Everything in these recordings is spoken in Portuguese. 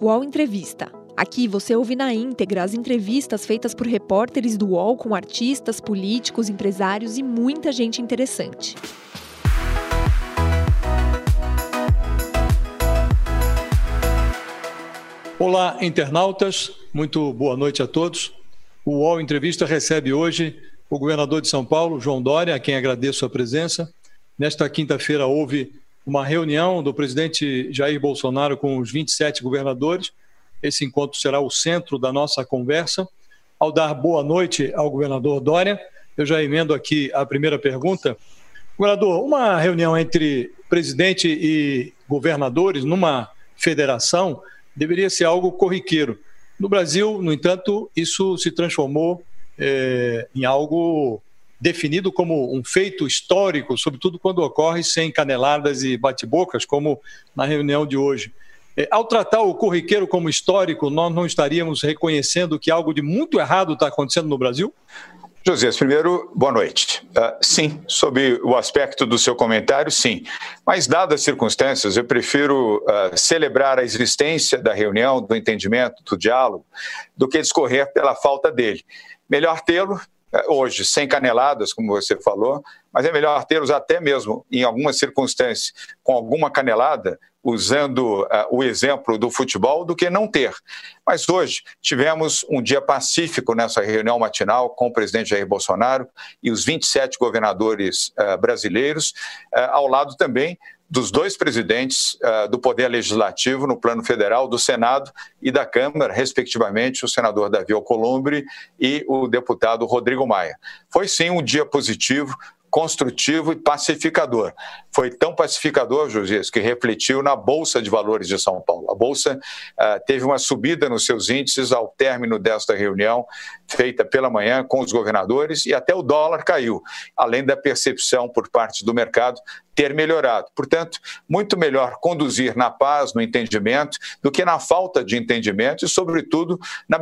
UOL Entrevista. Aqui você ouve na íntegra as entrevistas feitas por repórteres do UOL com artistas, políticos, empresários e muita gente interessante. Olá, internautas. Muito boa noite a todos. O UOL Entrevista recebe hoje o governador de São Paulo, João Dória, a quem agradeço a presença. Nesta quinta-feira houve uma reunião do presidente Jair Bolsonaro com os 27 governadores. Esse encontro será o centro da nossa conversa. Ao dar boa noite ao governador Dória, eu já emendo aqui a primeira pergunta. Governador, uma reunião entre presidente e governadores numa federação deveria ser algo corriqueiro. No Brasil, no entanto, isso se transformou é, em algo definido como um feito histórico, sobretudo quando ocorre sem caneladas e bate-bocas, como na reunião de hoje. É, ao tratar o corriqueiro como histórico, nós não estaríamos reconhecendo que algo de muito errado está acontecendo no Brasil? Josias, primeiro, boa noite. Uh, sim, sobre o aspecto do seu comentário, sim. Mas, dadas as circunstâncias, eu prefiro uh, celebrar a existência da reunião, do entendimento, do diálogo, do que discorrer pela falta dele. Melhor tê-lo hoje sem caneladas, como você falou, mas é melhor tê-los até mesmo em algumas circunstâncias com alguma canelada, usando uh, o exemplo do futebol, do que não ter. Mas hoje tivemos um dia pacífico nessa reunião matinal com o presidente Jair Bolsonaro e os 27 governadores uh, brasileiros, uh, ao lado também dos dois presidentes uh, do Poder Legislativo no plano federal, do Senado e da Câmara, respectivamente, o senador Davi Alcolumbre e o deputado Rodrigo Maia. Foi sim um dia positivo, construtivo e pacificador. Foi tão pacificador, Josias, que refletiu na Bolsa de Valores de São Paulo. A Bolsa uh, teve uma subida nos seus índices ao término desta reunião feita pela manhã com os governadores e até o dólar caiu, além da percepção por parte do mercado ter melhorado. Portanto, muito melhor conduzir na paz, no entendimento, do que na falta de entendimento e, sobretudo, na,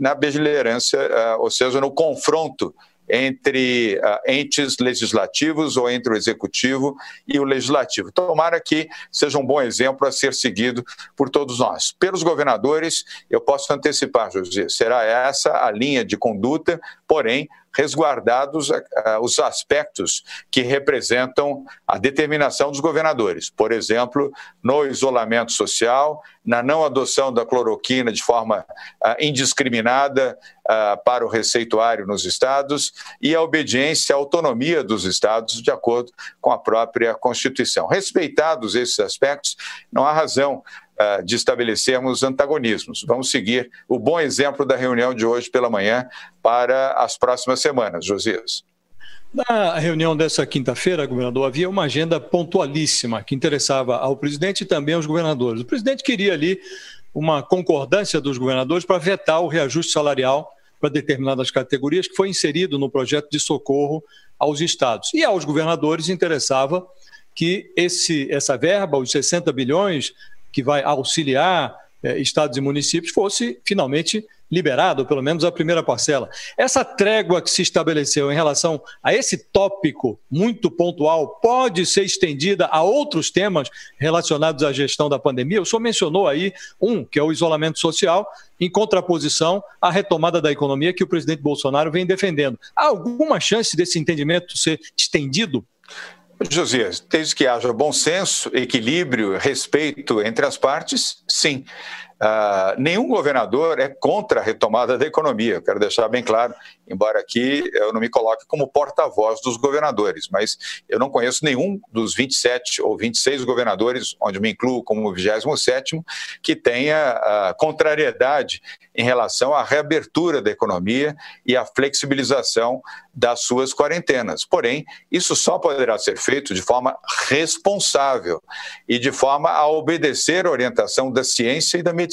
na beligerância, uh, ou seja, no confronto entre uh, entes legislativos ou entre o executivo e o legislativo. Tomara que seja um bom exemplo a ser seguido por todos nós. Pelos governadores, eu posso antecipar, José, será essa a linha de conduta, porém resguardados uh, os aspectos que representam a determinação dos governadores. Por exemplo, no isolamento social, na não adoção da cloroquina de forma uh, indiscriminada para o receituário nos estados e a obediência à autonomia dos estados de acordo com a própria Constituição. Respeitados esses aspectos, não há razão de estabelecermos antagonismos. Vamos seguir o bom exemplo da reunião de hoje pela manhã para as próximas semanas, Josias. Na reunião dessa quinta-feira, governador, havia uma agenda pontualíssima que interessava ao presidente e também aos governadores. O presidente queria ali uma concordância dos governadores para vetar o reajuste salarial para determinadas categorias que foi inserido no projeto de socorro aos estados. E aos governadores interessava que esse, essa verba, os 60 bilhões, que vai auxiliar eh, estados e municípios, fosse finalmente liberado, pelo menos a primeira parcela. Essa trégua que se estabeleceu em relação a esse tópico muito pontual pode ser estendida a outros temas relacionados à gestão da pandemia. O senhor mencionou aí um, que é o isolamento social, em contraposição à retomada da economia que o presidente Bolsonaro vem defendendo. Há alguma chance desse entendimento ser estendido? Josias, desde que haja bom senso, equilíbrio, respeito entre as partes, sim. Uh, nenhum governador é contra a retomada da economia, eu quero deixar bem claro, embora aqui eu não me coloque como porta-voz dos governadores, mas eu não conheço nenhum dos 27 ou 26 governadores, onde me incluo como 27, que tenha uh, contrariedade em relação à reabertura da economia e à flexibilização das suas quarentenas. Porém, isso só poderá ser feito de forma responsável e de forma a obedecer a orientação da ciência e da medicina.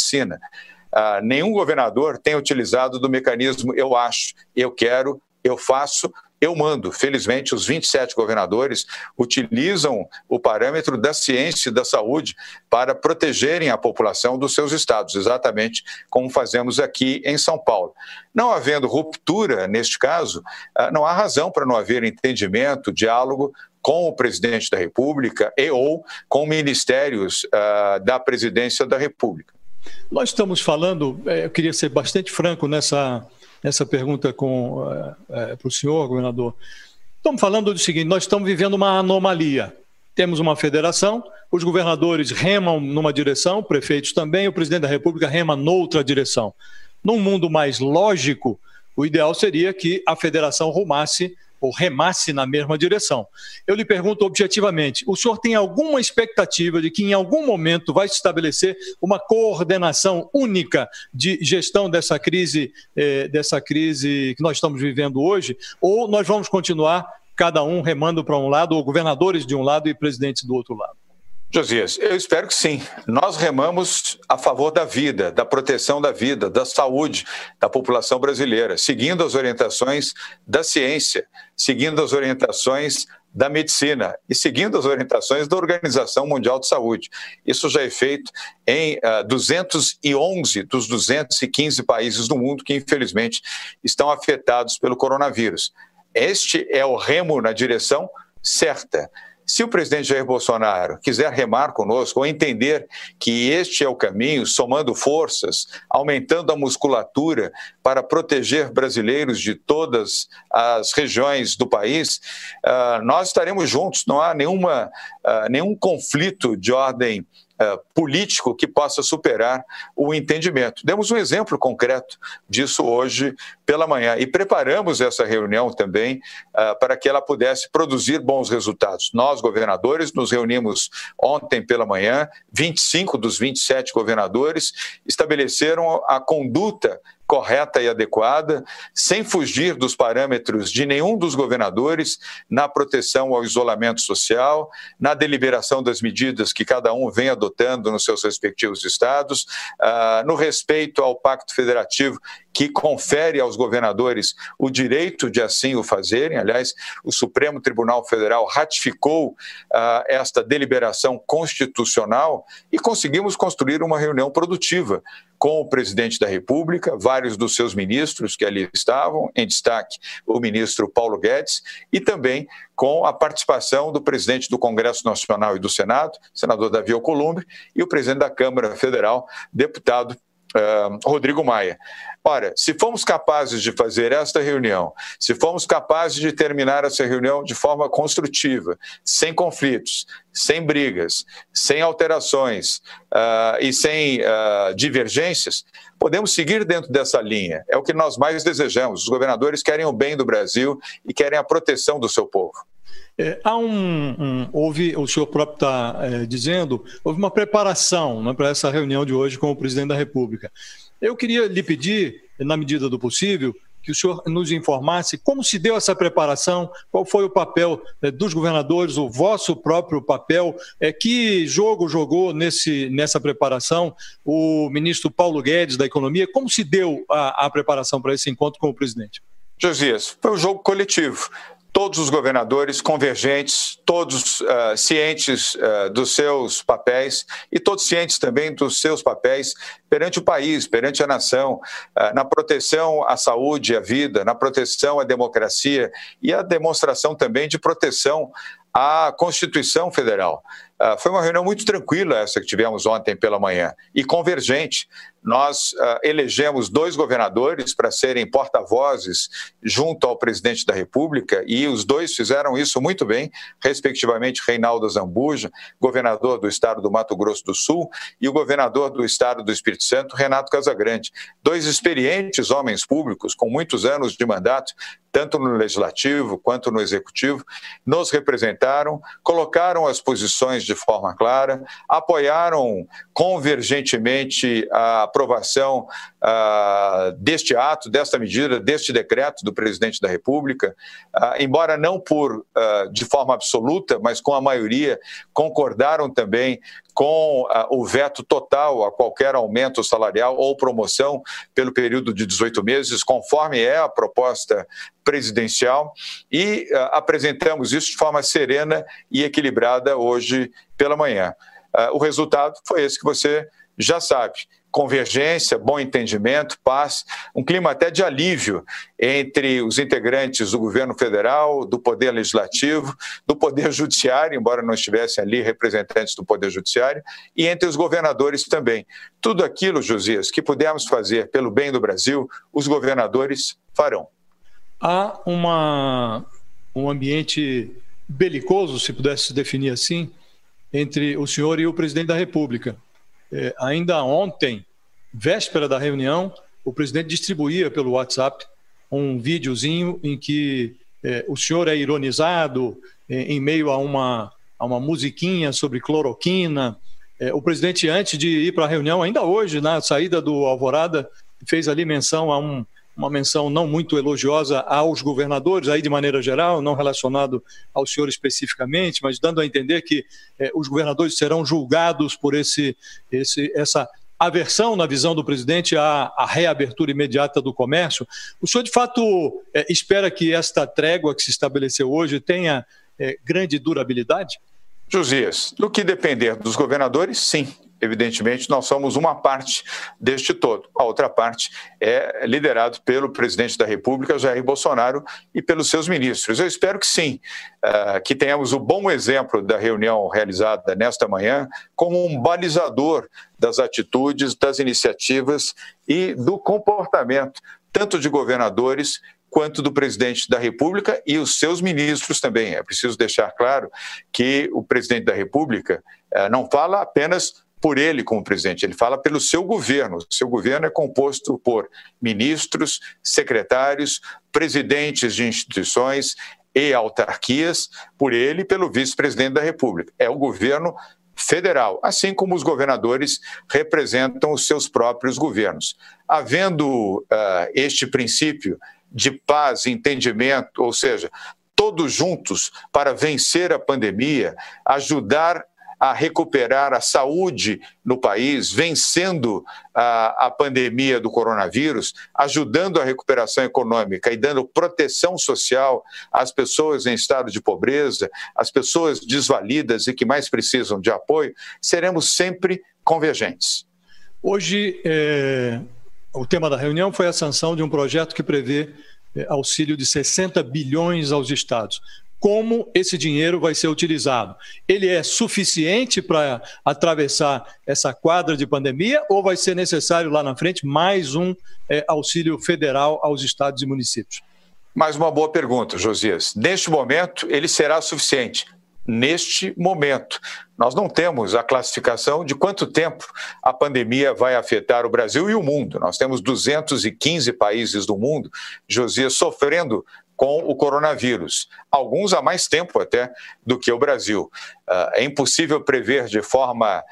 Uh, nenhum governador tem utilizado do mecanismo eu acho, eu quero, eu faço, eu mando. Felizmente, os 27 governadores utilizam o parâmetro da ciência e da saúde para protegerem a população dos seus estados, exatamente como fazemos aqui em São Paulo. Não havendo ruptura neste caso, ah, não há razão para não haver entendimento, diálogo com o presidente da República e ou com ministérios uh, da presidência da República. Nós estamos falando, é, eu queria ser bastante franco nessa, nessa pergunta para é, o senhor, governador. Estamos falando do seguinte: nós estamos vivendo uma anomalia. Temos uma federação, os governadores remam numa direção, prefeitos também, o presidente da República rema noutra direção. Num mundo mais lógico, o ideal seria que a federação rumasse ou remasse na mesma direção. Eu lhe pergunto objetivamente: o senhor tem alguma expectativa de que em algum momento vai se estabelecer uma coordenação única de gestão dessa crise, eh, dessa crise que nós estamos vivendo hoje, ou nós vamos continuar cada um remando para um lado, ou governadores de um lado e presidentes do outro lado? Josias, eu espero que sim. Nós remamos a favor da vida, da proteção da vida, da saúde da população brasileira, seguindo as orientações da ciência, seguindo as orientações da medicina e seguindo as orientações da Organização Mundial de Saúde. Isso já é feito em uh, ah, 211 dos 215 países do mundo que, infelizmente, estão afetados pelo coronavírus. Este é o remo na direção certa. Se o presidente Jair Bolsonaro quiser remar conosco ou entender que este é o caminho, somando forças, aumentando a musculatura para proteger brasileiros de todas as regiões do país, uh, nós estaremos juntos. Não há nenhuma, uh, nenhum conflito de ordem Uh, político que possa superar o entendimento. Demos um exemplo concreto disso hoje pela manhã e preparamos essa reunião também uh, para que ela pudesse produzir bons resultados. Nós, governadores, nos reunimos ontem pela manhã, 25 dos 27 governadores estabeleceram a conduta correta e adequada, sem fugir dos parâmetros de nenhum dos governadores na proteção ao isolamento social, na deliberação das medidas que cada um vem adotando nos seus respectivos estados, uh, no respeito ao Pacto Federativo que confere aos governadores o direito de assim o fazerem. Aliás, o Supremo Tribunal Federal ratificou uh, esta deliberação constitucional e conseguimos construir uma reunião produtiva com o presidente da República, vários dos seus ministros que ali estavam, em destaque o ministro Paulo Guedes, e também com a participação do presidente do Congresso Nacional e do Senado, senador Davi Alcolumbre, e o presidente da Câmara Federal, deputado uh, Rodrigo Maia. Ora, se fomos capazes de fazer esta reunião, se fomos capazes de terminar essa reunião de forma construtiva, sem conflitos, sem brigas, sem alterações uh, e sem uh, divergências, podemos seguir dentro dessa linha. É o que nós mais desejamos. Os governadores querem o bem do Brasil e querem a proteção do seu povo. É, há um, um, houve, o senhor próprio está é, dizendo, houve uma preparação né, para essa reunião de hoje com o presidente da República. Eu queria lhe pedir, na medida do possível, que o senhor nos informasse como se deu essa preparação, qual foi o papel é, dos governadores, o vosso próprio papel, é, que jogo jogou nesse, nessa preparação o ministro Paulo Guedes da Economia, como se deu a, a preparação para esse encontro com o presidente? Josias, foi um jogo coletivo todos os governadores convergentes, todos uh, cientes uh, dos seus papéis e todos cientes também dos seus papéis perante o país, perante a nação, uh, na proteção à saúde à vida, na proteção à democracia e a demonstração também de proteção à Constituição Federal. Foi uma reunião muito tranquila essa que tivemos ontem pela manhã e convergente. Nós uh, elegemos dois governadores para serem porta-vozes junto ao presidente da República e os dois fizeram isso muito bem, respectivamente Reinaldo Zambuja, governador do estado do Mato Grosso do Sul, e o governador do estado do Espírito Santo, Renato Casagrande. Dois experientes homens públicos com muitos anos de mandato, tanto no legislativo quanto no executivo, nos representaram, colocaram as posições de forma clara, apoiaram convergentemente a aprovação uh, deste ato, desta medida, deste decreto do presidente da República, uh, embora não por uh, de forma absoluta, mas com a maioria, concordaram também com uh, o veto total a qualquer aumento salarial ou promoção pelo período de 18 meses, conforme é a proposta presidencial, e uh, apresentamos isso de forma serena e equilibrada hoje pela manhã. Uh, o resultado foi esse que você já sabe convergência, bom entendimento, paz, um clima até de alívio entre os integrantes do governo federal, do Poder Legislativo, do Poder Judiciário, embora não estivessem ali representantes do Poder Judiciário, e entre os governadores também. Tudo aquilo, Josias, que pudermos fazer pelo bem do Brasil, os governadores farão. Há uma, um ambiente belicoso, se pudesse definir assim, entre o senhor e o presidente da República. É, ainda ontem, véspera da reunião, o presidente distribuía pelo WhatsApp um videozinho em que é, o senhor é ironizado é, em meio a uma, a uma musiquinha sobre cloroquina. É, o presidente, antes de ir para a reunião, ainda hoje, na saída do Alvorada, fez ali menção a um, uma menção não muito elogiosa aos governadores, aí de maneira geral, não relacionado ao senhor especificamente, mas dando a entender que eh, os governadores serão julgados por esse, esse, essa aversão na visão do presidente à, à, reabertura imediata do comércio. O senhor, de fato, eh, espera que esta trégua que se estabeleceu hoje tenha eh, grande durabilidade? Josias, no que depender dos governadores, sim evidentemente, nós somos uma parte deste todo. A outra parte é liderado pelo presidente da República, Jair Bolsonaro, e pelos seus ministros. Eu espero que sim, uh, que tenhamos o bom exemplo da reunião realizada nesta manhã como um balizador das atitudes, das iniciativas e do comportamento, tanto de governadores quanto do presidente da República e os seus ministros também. É preciso deixar claro que o presidente da República uh, não fala apenas por ele como presidente, ele fala pelo seu governo. O seu governo é composto por ministros, secretários, presidentes de instituições e autarquias, por ele e pelo vice-presidente da República. É o governo federal, assim como os governadores representam os seus próprios governos. Havendo uh, este princípio de paz entendimento, ou seja, todos juntos para vencer a pandemia, ajudar a recuperar a saúde no país, vencendo a, a pandemia do coronavírus, ajudando a recuperação econômica e dando proteção social às pessoas em estado de pobreza, às pessoas desvalidas e que mais precisam de apoio, seremos sempre convergentes. Hoje, é, o tema da reunião foi a sanção de um projeto que prevê é, auxílio de 60 bilhões aos estados como esse dinheiro vai ser utilizado. Ele é suficiente para atravessar essa quadra de pandemia ou vai ser necessário lá na frente mais um é, auxílio federal aos estados e municípios? Mais uma boa pergunta, Josias. Neste momento, ele será suficiente. Neste momento, nós não temos a classificação de quanto tempo a pandemia vai afetar o Brasil e o mundo. Nós temos 215 países do mundo, Josias, sofrendo com o coronavírus, alguns há mais tempo até do que o Brasil. Ah, é impossível prever de forma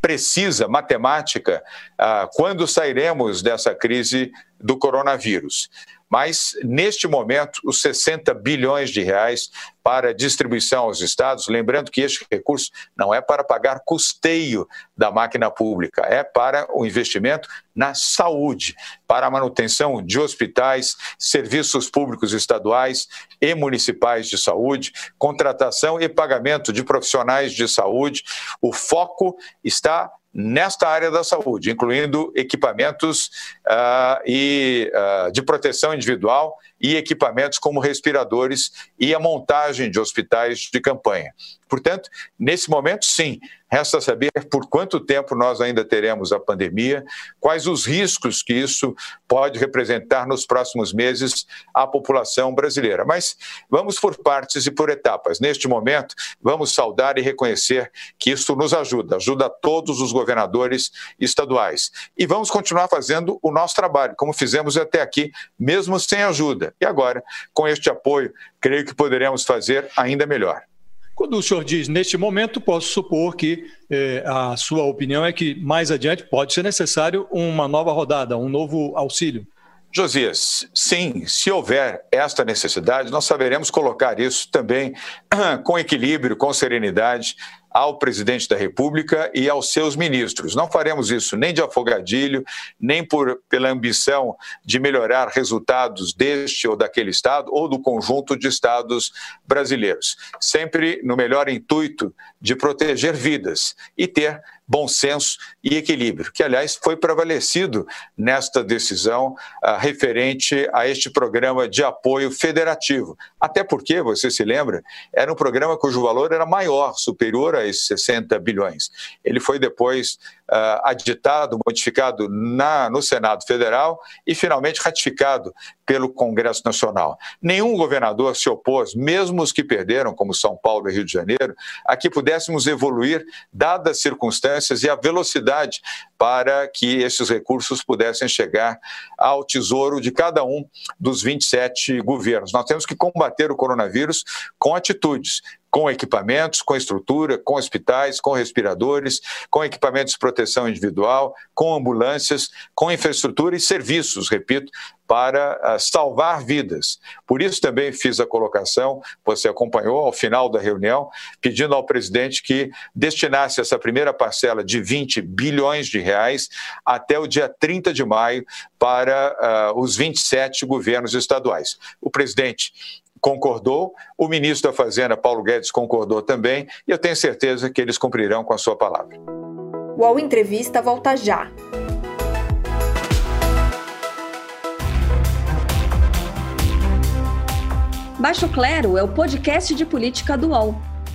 precisa, matemática, ah, quando sairemos dessa crise do coronavírus. Mas, neste momento, os 60 bilhões de reais para distribuição aos estados, lembrando que este recurso não é para pagar custeio da máquina pública, é para o investimento na saúde, para a manutenção de hospitais, serviços públicos estaduais e municipais de saúde, contratação e pagamento de profissionais de saúde. O foco está nesta área da saúde, incluindo equipamentos uh, e, uh, de proteção individual e equipamentos como respiradores e a montagem de hospitais de campanha. Portanto, nesse momento, sim, resta saber por quanto tempo nós ainda teremos a pandemia, quais os riscos que isso pode representar nos próximos meses à população brasileira. Mas vamos por partes e por etapas. Neste momento, vamos saudar e reconhecer que isso nos ajuda, ajuda todos os governadores estaduais. E vamos continuar fazendo o nosso trabalho, como fizemos até aqui, mesmo sem ajuda. E agora, com este apoio, creio que poderemos fazer ainda melhor. Quando o senhor diz neste momento, posso supor que eh, a sua opinião é que mais adiante pode ser necessário uma nova rodada, um novo auxílio. Josias, sim, se houver esta necessidade, nós saberemos colocar isso também com equilíbrio, com serenidade, ao presidente da República e aos seus ministros. Não faremos isso nem de afogadilho, nem por, pela ambição de melhorar resultados deste ou daquele Estado ou do conjunto de Estados brasileiros. Sempre no melhor intuito de proteger vidas e ter bom senso e equilíbrio, que, aliás, foi prevalecido nesta decisão uh, referente a este programa de apoio federativo. Até porque, você se lembra, era um programa cujo valor era maior, superior a esses 60 bilhões. Ele foi depois uh, aditado, modificado na, no Senado Federal e finalmente ratificado pelo Congresso Nacional. Nenhum governador se opôs, mesmo os que perderam, como São Paulo e Rio de Janeiro, a que pudéssemos evoluir, dadas as circunstâncias e a velocidade para que esses recursos pudessem chegar ao tesouro de cada um dos 27 governos. Nós temos que combater o coronavírus com atitudes com equipamentos, com estrutura, com hospitais, com respiradores, com equipamentos de proteção individual, com ambulâncias, com infraestrutura e serviços, repito, para uh, salvar vidas. Por isso também fiz a colocação, você acompanhou ao final da reunião, pedindo ao presidente que destinasse essa primeira parcela de 20 bilhões de reais até o dia 30 de maio para uh, os 27 governos estaduais. O presidente concordou, o ministro da Fazenda, Paulo Guedes, concordou também, e eu tenho certeza que eles cumprirão com a sua palavra. O UOL Entrevista volta já. Baixo Clero é o podcast de política do UOL.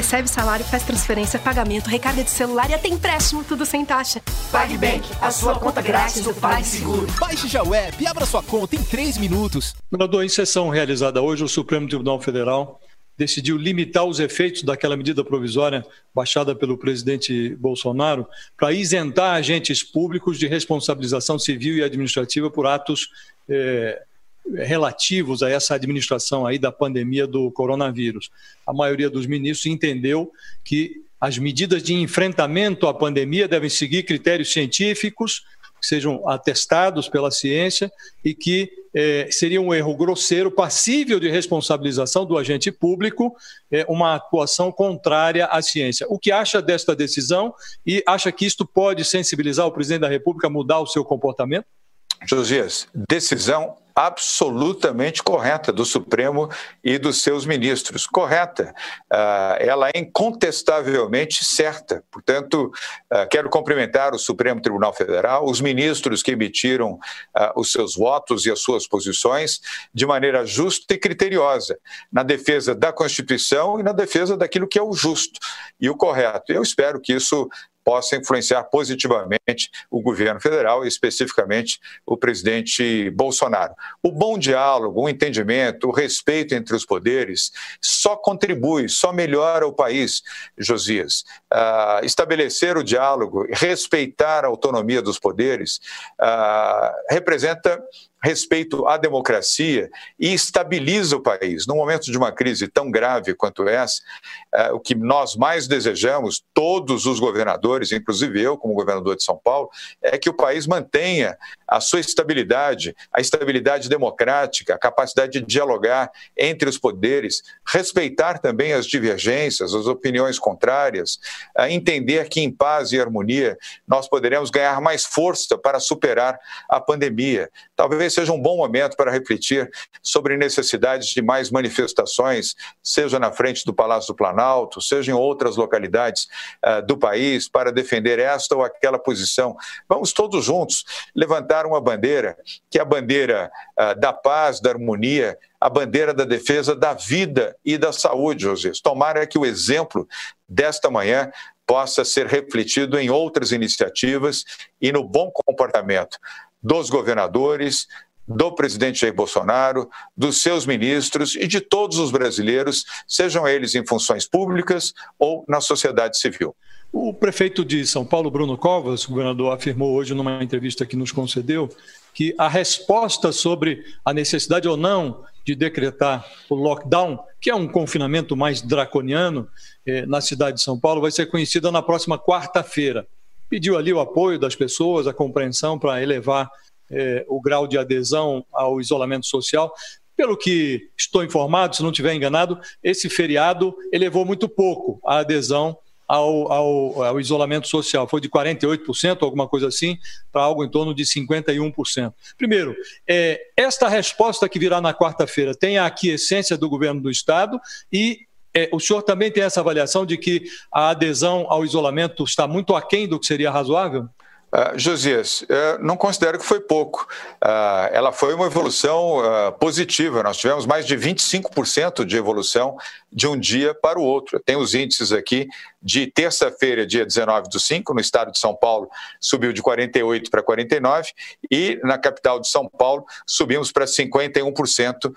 Recebe salário, faz transferência, pagamento, recarga de celular e até empréstimo, tudo sem taxa. PagBank, a sua conta grátis do PagSeguro. Baixe já o app e abra sua conta em 3 minutos. Governador, em sessão realizada hoje, o Supremo Tribunal Federal decidiu limitar os efeitos daquela medida provisória baixada pelo presidente Bolsonaro para isentar agentes públicos de responsabilização civil e administrativa por atos eh, relativos a essa administração aí da pandemia do coronavírus. A maioria dos ministros entendeu que as medidas de enfrentamento à pandemia devem seguir critérios científicos, que sejam atestados pela ciência e que eh, seria um erro grosseiro, passível de responsabilização do agente público, eh, uma atuação contrária à ciência. O que acha desta decisão e acha que isto pode sensibilizar o presidente da República a mudar o seu comportamento? Josias, decisão absolutamente correta do Supremo e dos seus ministros. Correta. Uh, ela é incontestavelmente certa. Portanto, uh, quero cumprimentar o Supremo Tribunal Federal, os ministros que emitiram uh, os seus votos e as suas posições de maneira justa e criteriosa, na defesa da Constituição e na defesa daquilo que é o justo e o correto. Eu espero que isso possa influenciar positivamente o governo federal especificamente o presidente Bolsonaro. O bom diálogo, o entendimento, o respeito entre os poderes só contribui, só melhora o país, Josias. Uh, estabelecer o diálogo, respeitar a autonomia dos poderes, uh, representa respeito à democracia e estabiliza o país. No momento de uma crise tão grave quanto essa, é, o que nós mais desejamos, todos os governadores, inclusive eu, como governador de São Paulo, é que o país mantenha a sua estabilidade, a estabilidade democrática, a capacidade de dialogar entre os poderes, respeitar também as divergências, as opiniões contrárias, entender que em paz e harmonia nós poderemos ganhar mais força para superar a pandemia. Talvez talvez seja um bom momento para refletir sobre necessidades de mais manifestações, seja na frente do Palácio do Planalto, seja em outras localidades uh, do país, para defender esta ou aquela posição. Vamos todos juntos levantar uma bandeira, que é a bandeira uh, da paz, da harmonia, a bandeira da defesa da vida e da saúde, José. Tomara que o exemplo desta manhã possa ser refletido em outras iniciativas e no bom comportamento dos governadores, do presidente Jair Bolsonaro, dos seus ministros e de todos os brasileiros, sejam eles em funções públicas ou na sociedade civil. O prefeito de São Paulo, Bruno Covas, o governador, afirmou hoje numa entrevista que nos concedeu que a resposta sobre a necessidade ou não de decretar o lockdown, que é um confinamento mais draconiano eh, na cidade de São Paulo, vai ser conhecida na próxima quarta-feira. Pediu ali o apoio das pessoas, a compreensão para elevar eh, o grau de adesão ao isolamento social. Pelo que estou informado, se não estiver enganado, esse feriado elevou muito pouco a adesão ao, ao, ao, isolamento social. Foi de 48%, alguma coisa assim, para algo em torno de 51%. Primeiro, é, esta resposta que virá na quarta-feira tem a aquiescência do governo do Estado e é, o senhor também tem essa avaliação de que a adesão ao isolamento está muito aquém do que seria razoável? Uh, Josias, não considero que foi pouco. Uh, ela foi uma evolução uh, positiva. Nós tivemos mais de 25% de evolução de um dia para o outro. Tem os índices aqui de terça-feira, dia 19 do 5, no estado de São Paulo, subiu de 48 para 49 e na capital de São Paulo subimos para 51% uh,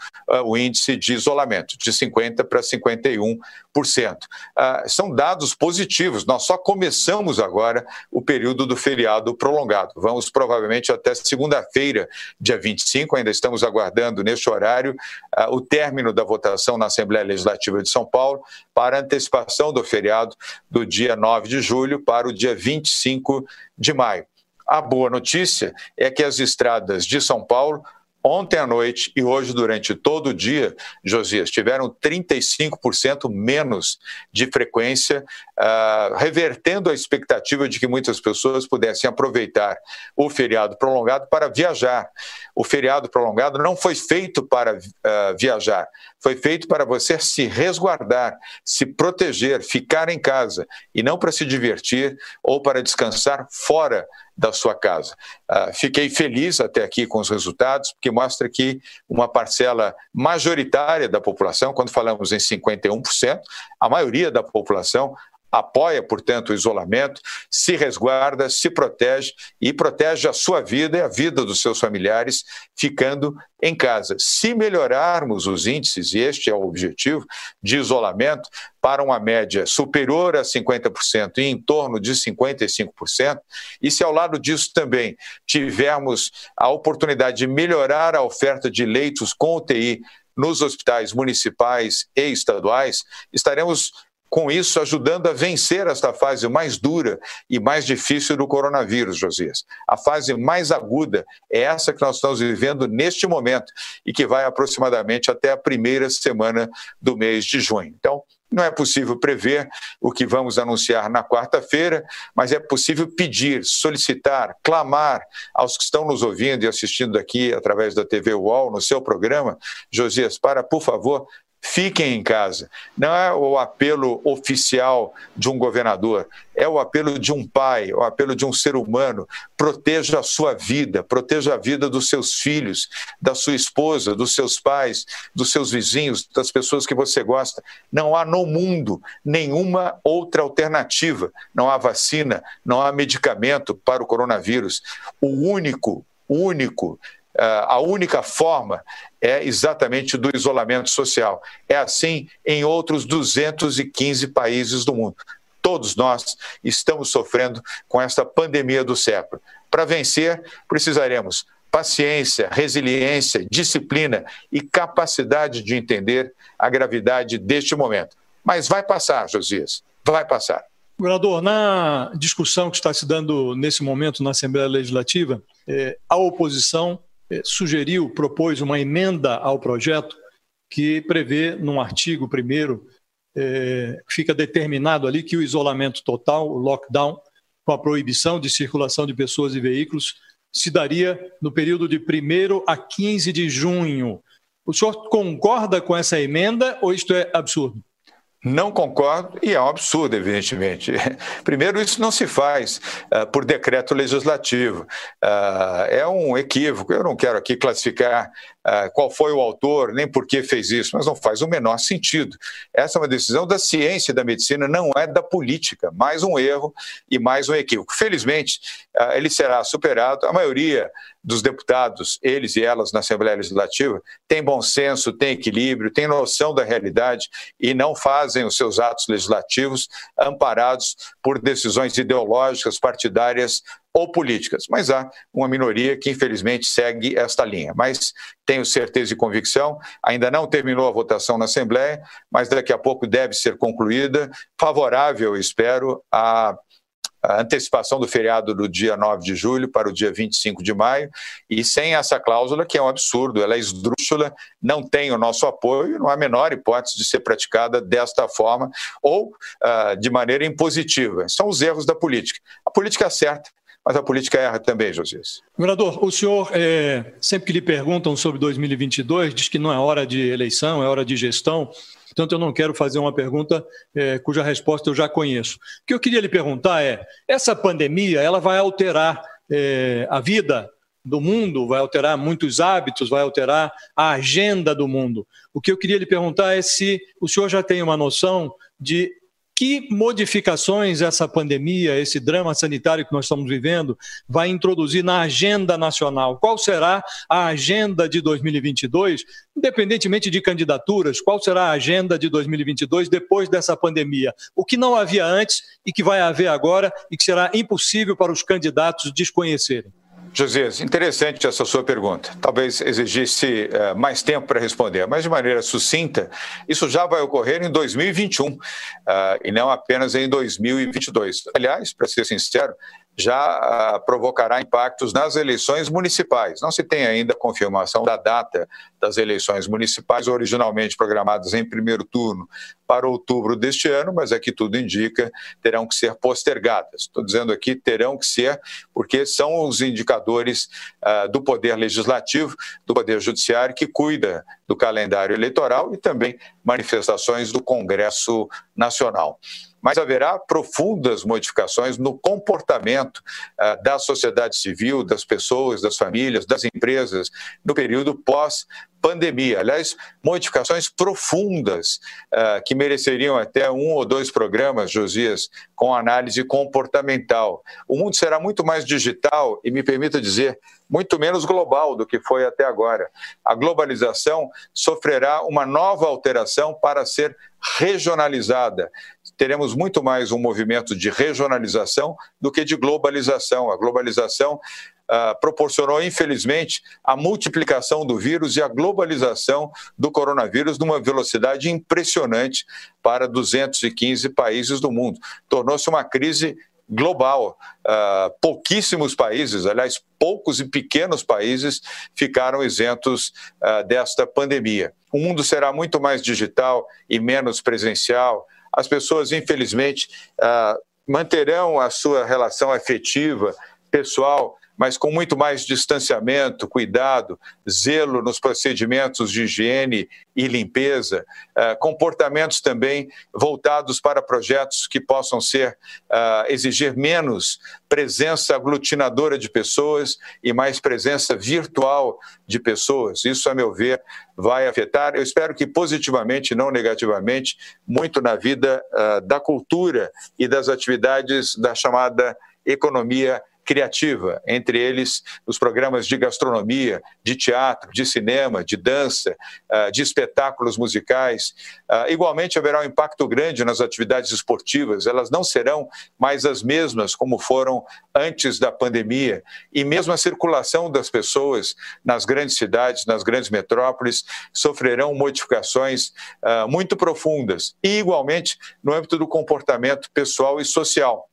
o índice de isolamento, de 50 para 51%. Uh, são dados positivos. Nós só começamos agora o período do feriado prolongado. Vamos provavelmente até segunda-feira, dia 25, ainda estamos aguardando neste horário uh, o término da votação na Assembleia Legislativa de São Paulo para antecipação do feriado do dia 9 de julho para o dia 25 de maio. A boa notícia é que as estradas de São Paulo ontem à noite e hoje durante todo o dia, Josias, tiveram 35% menos de frequência, uh, revertendo a expectativa de que muitas pessoas pudessem aproveitar o feriado prolongado para viajar. O feriado prolongado não foi feito para uh, viajar, foi feito para você se resguardar, se proteger, ficar em casa e não para se divertir ou para descansar fora da sua casa. Uh, fiquei feliz até aqui com os resultados, porque mostra que uma parcela majoritária da população, quando falamos em 51%, a maioria da população apoia, portanto, o isolamento, se resguarda, se protege e protege a sua vida e a vida dos seus familiares ficando em casa. Se melhorarmos os índices, e este é o objetivo, de isolamento, para uma média superior a 50% e em torno de 55%, e se ao lado disso também tivermos a oportunidade de melhorar a oferta de leitos com UTI nos hospitais municipais e estaduais, estaremos com isso ajudando a vencer esta fase mais dura e mais difícil do coronavírus, Josias. A fase mais aguda é essa que nós estamos vivendo neste momento e que vai aproximadamente até a primeira semana do mês de junho. Então, não é possível prever o que vamos anunciar na quarta-feira, mas é possível pedir, solicitar, clamar aos que estão nos ouvindo e assistindo aqui através da TV UOL, no seu programa, Josias, para, por favor, fiquem em casa. Não é o apelo oficial de um governador, é o apelo de um pai, o apelo de um ser humano. Proteja a sua vida, proteja a vida dos seus filhos, da sua esposa, dos seus pais, dos seus vizinhos, das pessoas que você gosta. Não há no mundo nenhuma outra alternativa. Não há vacina, não há medicamento para o coronavírus. O único, único a única forma é exatamente do isolamento social. É assim em outros 215 países do mundo. Todos nós estamos sofrendo com esta pandemia do século. Para vencer, precisaremos paciência, resiliência, disciplina e capacidade de entender a gravidade deste momento. Mas vai passar, Josias, vai passar. Governador, na discussão que está se dando nesse momento na Assembleia Legislativa, eh, a oposição sugeriu, propôs uma emenda ao projeto que prevê, num artigo primeiro, é, fica determinado ali que o isolamento total, o lockdown, com a proibição de circulação de pessoas e veículos, se daria no período de 1 a 15 de junho. O senhor concorda com essa emenda ou isto é absurdo? Não concordo e é um absurdo, evidentemente. Primeiro, isso não se faz uh, por decreto legislativo. Uh, é um equívoco. Eu não quero aqui classificar uh, qual foi o autor, nem por que fez isso, mas não faz o menor sentido. Essa é uma decisão da ciência e da medicina, não é da política. Mais um erro e mais um equívoco. Felizmente, ele será superado. A maioria dos deputados, eles e elas na Assembleia Legislativa, têm bom senso, têm equilíbrio, têm noção da realidade e não fazem os seus atos legislativos amparados por decisões ideológicas, partidárias ou políticas. Mas há uma minoria que, infelizmente, segue esta linha. Mas tenho certeza e convicção, ainda não terminou a votação na Assembleia, mas daqui a pouco deve ser concluída, favorável, espero, a a antecipação do feriado do dia 9 de julho para o dia 25 de maio, e sem essa cláusula, que é um absurdo, ela é esdrúxula, não tem o nosso apoio, não há a menor hipótese de ser praticada desta forma ou uh, de maneira impositiva. São os erros da política. A política acerta, mas a política erra também, Josias. Governador, o senhor, é, sempre que lhe perguntam sobre 2022, diz que não é hora de eleição, é hora de gestão. Portanto, eu não quero fazer uma pergunta é, cuja resposta eu já conheço. O que eu queria lhe perguntar é: essa pandemia ela vai alterar é, a vida do mundo, vai alterar muitos hábitos, vai alterar a agenda do mundo. O que eu queria lhe perguntar é se o senhor já tem uma noção de que modificações essa pandemia, esse drama sanitário que nós estamos vivendo, vai introduzir na agenda nacional? Qual será a agenda de 2022, independentemente de candidaturas? Qual será a agenda de 2022 depois dessa pandemia? O que não havia antes e que vai haver agora e que será impossível para os candidatos desconhecerem? Josias, interessante essa sua pergunta. Talvez exigisse uh, mais tempo para responder, mas de maneira sucinta, isso já vai ocorrer em 2021 uh, eh, e não apenas em 2022. Aliás, para ser sincero, já uh, provocará impactos nas eleições municipais. Não se tem ainda confirmação da data das eleições municipais, originalmente programadas em primeiro turno para outubro deste ano, mas aqui tudo indica terão que ser postergadas. Estou dizendo aqui terão que ser, porque são os indicadores uh, do Poder Legislativo, do Poder Judiciário, que cuida do calendário eleitoral e também manifestações do Congresso Nacional mas haverá profundas modificações no comportamento uh, da sociedade civil, das pessoas, das famílias, das empresas, no período pós pandemia. Aliás, modificações profundas uh, que mereceriam até um ou dois programas, Josias, com análise comportamental. O mundo será muito mais digital e, me permita dizer, muito menos global do que foi até agora. A globalização sofrerá uma nova alteração para ser regionalizada. Teremos muito mais um movimento de regionalização do que de globalização. A globalização Uh, proporcionou, infelizmente, a multiplicação do vírus e a globalização do coronavírus numa velocidade impressionante para 215 países do mundo. Tornou-se uma crise global. Uh, pouquíssimos países, aliás, poucos e pequenos países ficaram isentos uh, desta pandemia. O mundo será muito mais digital e menos presencial. As pessoas, infelizmente, uh, manterão a sua relação afetiva, pessoal, mas com muito mais distanciamento, cuidado, zelo nos procedimentos de higiene e limpeza, uh, comportamentos também voltados para projetos que possam ser uh, exigir menos presença aglutinadora de pessoas e mais presença virtual de pessoas. Isso, a meu ver, vai afetar, eu espero que positivamente, não negativamente, muito na vida uh, da cultura e das atividades da chamada economia criativa, entre eles os programas de gastronomia, de teatro, de cinema, de dança, ah, de espetáculos musicais. Ah, igualmente, haverá um impacto grande nas atividades esportivas, elas não serão mais as mesmas como foram antes da pandemia, e mesmo a circulação das pessoas nas grandes cidades, nas grandes metrópoles, sofrerão modificações uh, muito profundas, e igualmente no âmbito do comportamento pessoal e social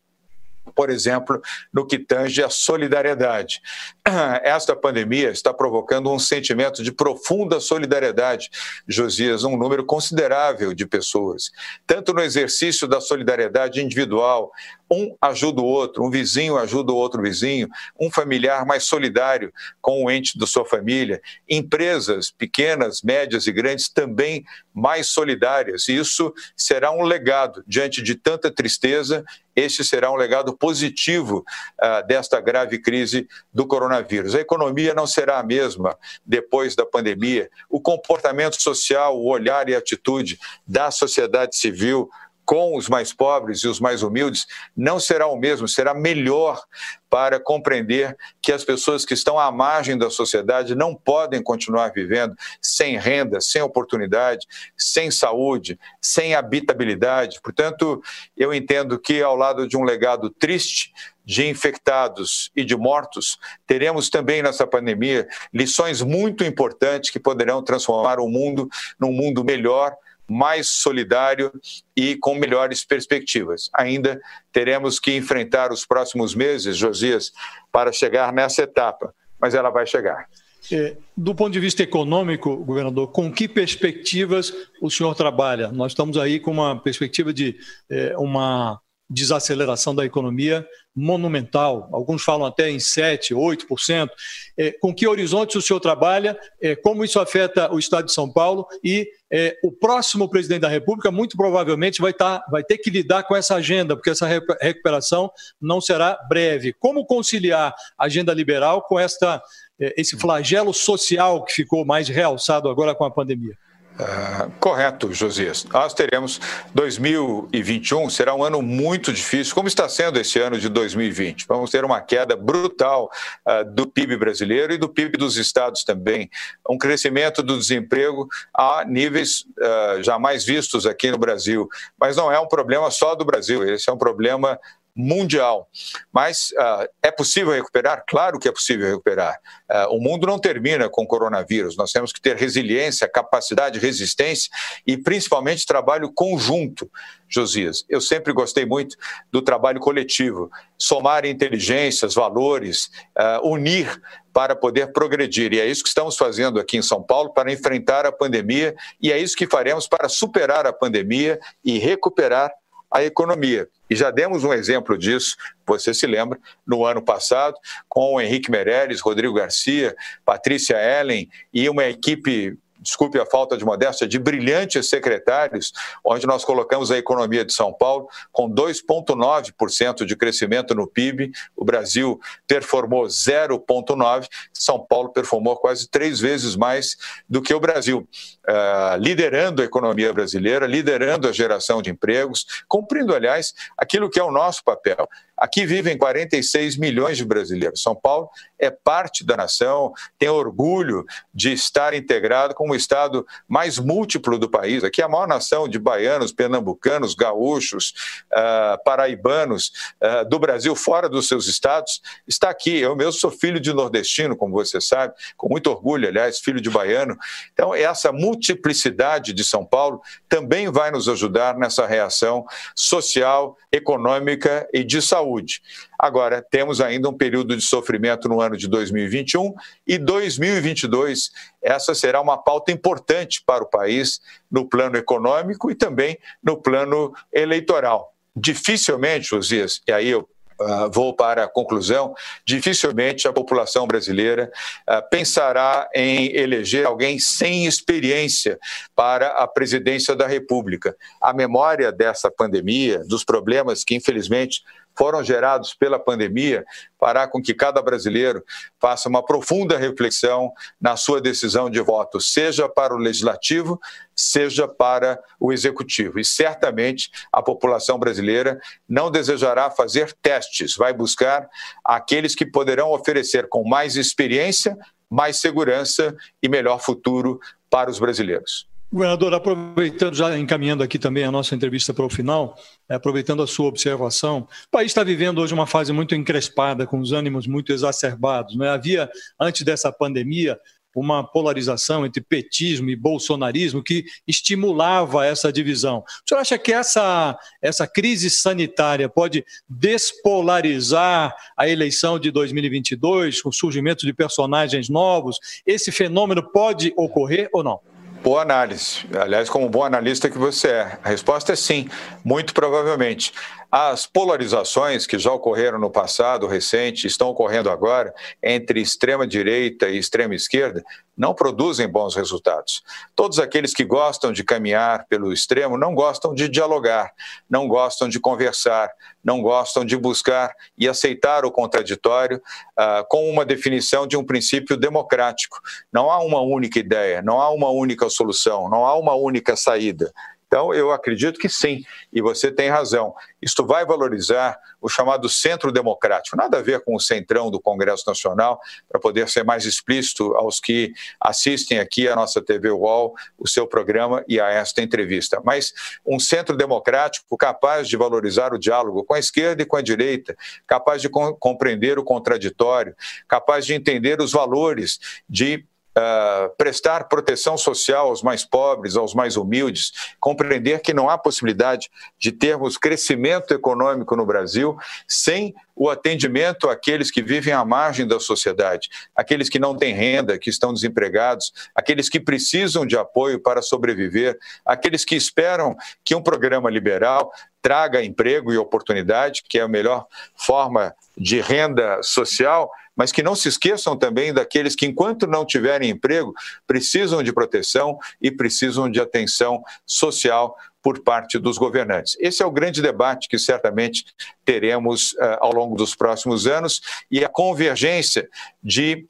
por exemplo, no que tange a solidariedade. Esta pandemia está provocando um sentimento de profunda solidariedade, Josias, um número considerável de pessoas, tanto no exercício da solidariedade individual, um ajuda o outro, um vizinho ajuda o outro vizinho, um familiar mais solidário com o ente da sua família, empresas pequenas, médias e grandes também mais solidárias. E isso será um legado diante de tanta tristeza. Este será um legado positivo uh, desta grave crise do coronavírus. A economia não será a mesma depois da pandemia. O comportamento social, o olhar e a atitude da sociedade civil com os mais pobres e os mais humildes não será o mesmo, será melhor para compreender que as pessoas que estão à margem da sociedade não podem continuar vivendo sem renda, sem oportunidade, sem saúde, sem habitabilidade. Portanto, eu entendo que, ao lado de um legado triste, de infectados e de mortos, teremos também nessa pandemia lições muito importantes que poderão transformar o mundo num mundo melhor mais solidário e com melhores perspectivas. Ainda teremos que enfrentar os próximos meses, Josias, para chegar nessa etapa, mas ela vai chegar. É, do ponto de vista econômico, governador, com que perspectivas o senhor trabalha? Nós estamos aí com uma perspectiva de é, uma desaceleração da economia monumental, alguns falam até em 7%, 8%. É, com que horizontes o senhor trabalha, é, como isso afeta o Estado de São Paulo e é, o próximo presidente da República muito provavelmente vai, tá, vai ter que lidar com essa agenda, porque essa recuperação não será breve. Como conciliar a agenda liberal com esta, é, esse flagelo social que ficou mais realçado agora com a pandemia? Uh, correto, Josias. Nós teremos 2021, será um ano muito difícil, como está sendo esse ano de 2020. Vamos ter uma queda brutal uh, do PIB brasileiro e do PIB dos estados também. Um crescimento do desemprego a níveis uh, jamais vistos aqui no Brasil. Mas não é um problema só do Brasil, esse é um problema mundial. Mas uh, é possível recuperar? Claro que é possível recuperar. Uh, o mundo não termina com o coronavírus. Nós temos que ter resiliência, capacidade, resistência e principalmente trabalho conjunto. Josias, eu sempre gostei muito do trabalho coletivo, somar inteligências, valores, uh, unir para poder progredir. E é isso que estamos fazendo aqui em São Paulo para enfrentar a pandemia e é isso que faremos para superar a pandemia e recuperar a economia. E já demos um exemplo disso, você se lembra, no ano passado, com o Henrique Meirelles, Rodrigo Garcia, Patrícia Ellen e uma equipe desculpe a falta de modéstia, de brilhantes secretários, onde nós colocamos a economia de São Paulo com 2,9% de crescimento no PIB, o Brasil performou 0,9%, São Paulo performou quase três vezes mais do que o Brasil, uh, liderando a economia brasileira, liderando a geração de empregos, cumprindo, aliás, aquilo que é o nosso papel, Aqui vivem 46 milhões de brasileiros. São Paulo é parte da nação, tem orgulho de estar integrado com o estado mais múltiplo do país. Aqui é a maior nação de baianos, pernambucanos, gaúchos, uh, paraibanos uh, do Brasil, fora dos seus estados, está aqui. Eu mesmo sou filho de nordestino, como você sabe, com muito orgulho, aliás, filho de baiano. Então, essa multiplicidade de São Paulo também vai nos ajudar nessa reação social, econômica e de saúde saúde. Agora, temos ainda um período de sofrimento no ano de 2021 e 2022. Essa será uma pauta importante para o país no plano econômico e também no plano eleitoral. Dificilmente, Josias, e aí eu Uh, vou para a conclusão, dificilmente a população brasileira uh, pensará em eleger alguém sem experiência para a presidência da República. A memória dessa pandemia, dos problemas que, infelizmente, foram gerados pela pandemia fará com que cada brasileiro faça uma profunda reflexão na sua decisão de voto, seja para o legislativo, seja para o executivo. E certamente a população brasileira não desejará fazer testes, vai buscar aqueles que poderão oferecer com mais experiência, mais segurança e melhor futuro para os brasileiros. Governador, aproveitando, já encaminhando aqui também a nossa entrevista para o final, é, aproveitando a sua observação, o país está vivendo hoje uma fase muito encrespada, com os ânimos muito exacerbados. Né? Havia, antes dessa pandemia, uma polarização entre petismo e bolsonarismo que estimulava essa divisão. O senhor acha que essa, essa crise sanitária pode despolarizar a eleição de 2022, com o surgimento de personagens novos? Esse fenômeno pode ocorrer ou não? Boa análise. Aliás, como bom analista que você é. A resposta é sim, muito provavelmente. As polarizações que já ocorreram no passado recente, estão ocorrendo agora, entre extrema-direita e extrema-esquerda, não produzem bons resultados. Todos aqueles que gostam de caminhar pelo extremo não gostam de dialogar, não gostam de conversar, não gostam de buscar e aceitar o contraditório uh, com uma definição de um princípio democrático. Não há uma única ideia, não há uma única solução, não há uma única saída Então, eu acredito que sim, e você tem razão. Isto vai valorizar o chamado centro democrático, nada a ver com o centrão do Congresso Nacional, para poder ser mais explícito aos que assistem aqui a nossa TV UOL, o seu programa e a esta entrevista. Mas um centro democrático capaz de valorizar o diálogo com a esquerda e com a direita, capaz de compreender o contraditório, capaz de entender os valores de Uh, prestar proteção social aos mais pobres, aos mais humildes, compreender que não há possibilidade de termos crescimento econômico no Brasil sem o atendimento àqueles que vivem à margem da sociedade, aqueles que não têm renda, que estão desempregados, aqueles que precisam de apoio para sobreviver, aqueles que esperam que um programa liberal traga emprego e oportunidade, que é a melhor forma de renda social, mas que não se esqueçam também daqueles que, enquanto não tiverem emprego, precisam de proteção e precisam de atenção social por parte dos governantes. Esse é o grande debate que certamente teremos uh, ao longo dos próximos anos e a convergência de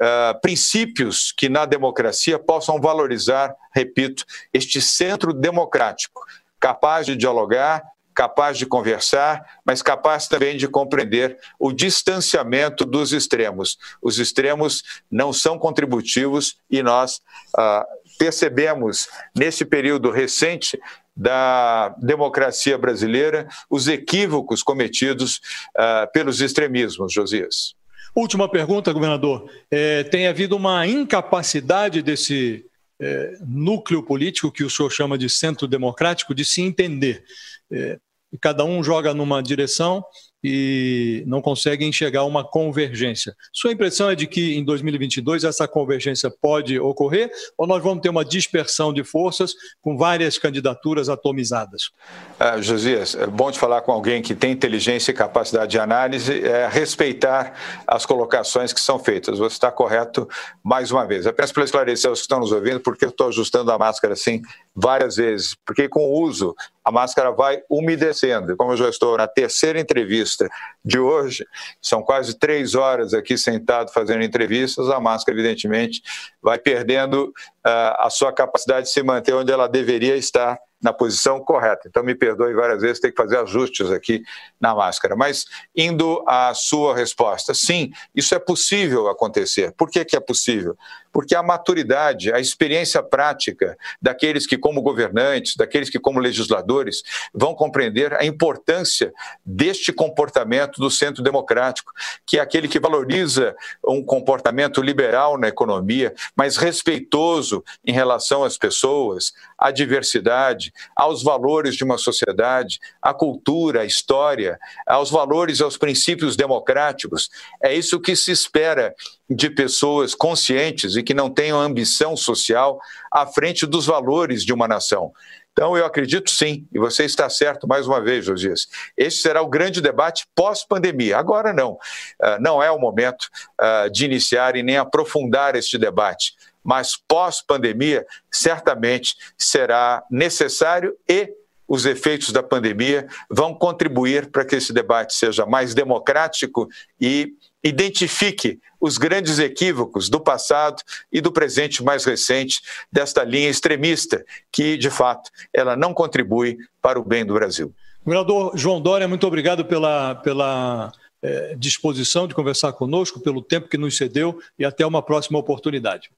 uh, princípios que na democracia possam valorizar, repito, este centro democrático, capaz de dialogar, capaz de conversar, mas capaz também de compreender o distanciamento dos extremos. Os extremos não são contributivos e nós ah, percebemos, nesse período recente da democracia brasileira, os equívocos cometidos ah, pelos extremismos, Josias. Última pergunta, governador. É, tem havido uma incapacidade desse é, núcleo político que o senhor chama de centro democrático de se entender. É, cada um joga numa direção e não conseguem enxergar uma convergência. Sua impressão é de que em 2022 essa convergência pode ocorrer ou nós vamos ter uma dispersão de forças com várias candidaturas atomizadas? Ah, Josias, é bom de falar com alguém que tem inteligência e capacidade de análise, é respeitar as colocações que são feitas. Você está correto mais uma vez. Apenas para esclarecer os que estão nos ouvindo, porque eu estou ajustando a máscara assim várias vezes, porque com o uso a máscara vai umedecendo. Como eu já estou na terceira entrevista de hoje, são quase três horas aqui sentado fazendo entrevistas, a máscara, evidentemente, vai perdendo uh, a sua capacidade de se manter onde ela deveria estar na posição correta. Então, me perdoe várias vezes, tem que fazer ajustes aqui na máscara. Mas, indo à sua resposta, sim, isso é possível acontecer. Por que, que é possível? Porque a maturidade, a experiência prática daqueles que, como governantes, daqueles que, como legisladores, vão compreender a importância deste comportamento do centro democrático, que é aquele que valoriza um comportamento liberal na economia, mas respeitoso em relação às pessoas, à diversidade, aos valores de uma sociedade, à cultura, à história, aos valores, aos princípios democráticos. É isso que se espera de pessoas conscientes e que não tenham ambição social à frente dos valores de uma nação. Então, eu acredito sim, e você está certo mais uma vez, Josias. Este será o grande debate pós-pandemia. Agora não. Uh, não é o momento uh, de iniciar e nem aprofundar este debate mas pós-pandemia, certamente será necessário e os efeitos da pandemia vão contribuir para que esse debate seja mais democrático e identifique os grandes equívocos do passado e do presente mais recente desta linha extremista, que, de fato, ela não contribui para o bem do Brasil. Governador João Dória, muito obrigado pela, pela eh, disposição de conversar conosco, pelo tempo que nos cedeu e até uma próxima oportunidade.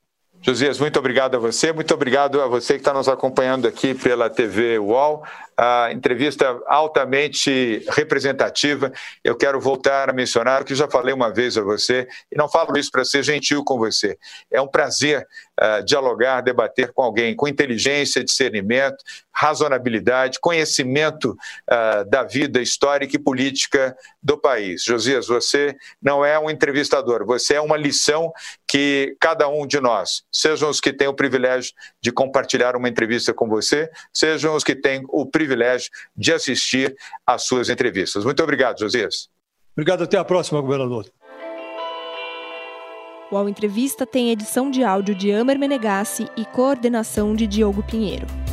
Josias, muito obrigado a você, muito obrigado a você que está nos acompanhando aqui pela TV UOL a entrevista altamente representativa. Eu quero voltar a mencionar que já falei uma vez a você, e não falo isso para ser gentil com você. É um prazer uh, dialogar, debater com alguém com inteligência, discernimento, razonabilidade, conhecimento uh, da vida histórica e política do país. Josias, você não é um entrevistador, você é uma lição que cada um de nós, sejam os que têm o privilégio de compartilhar uma entrevista com você, sejam os que têm o privilégio privilégio de assistir às suas entrevistas. Muito obrigado, Josias. Obrigado, até a próxima, governador. Ao Entrevista tem edição de áudio de Amer Menegassi e coordenação de Diogo Pinheiro.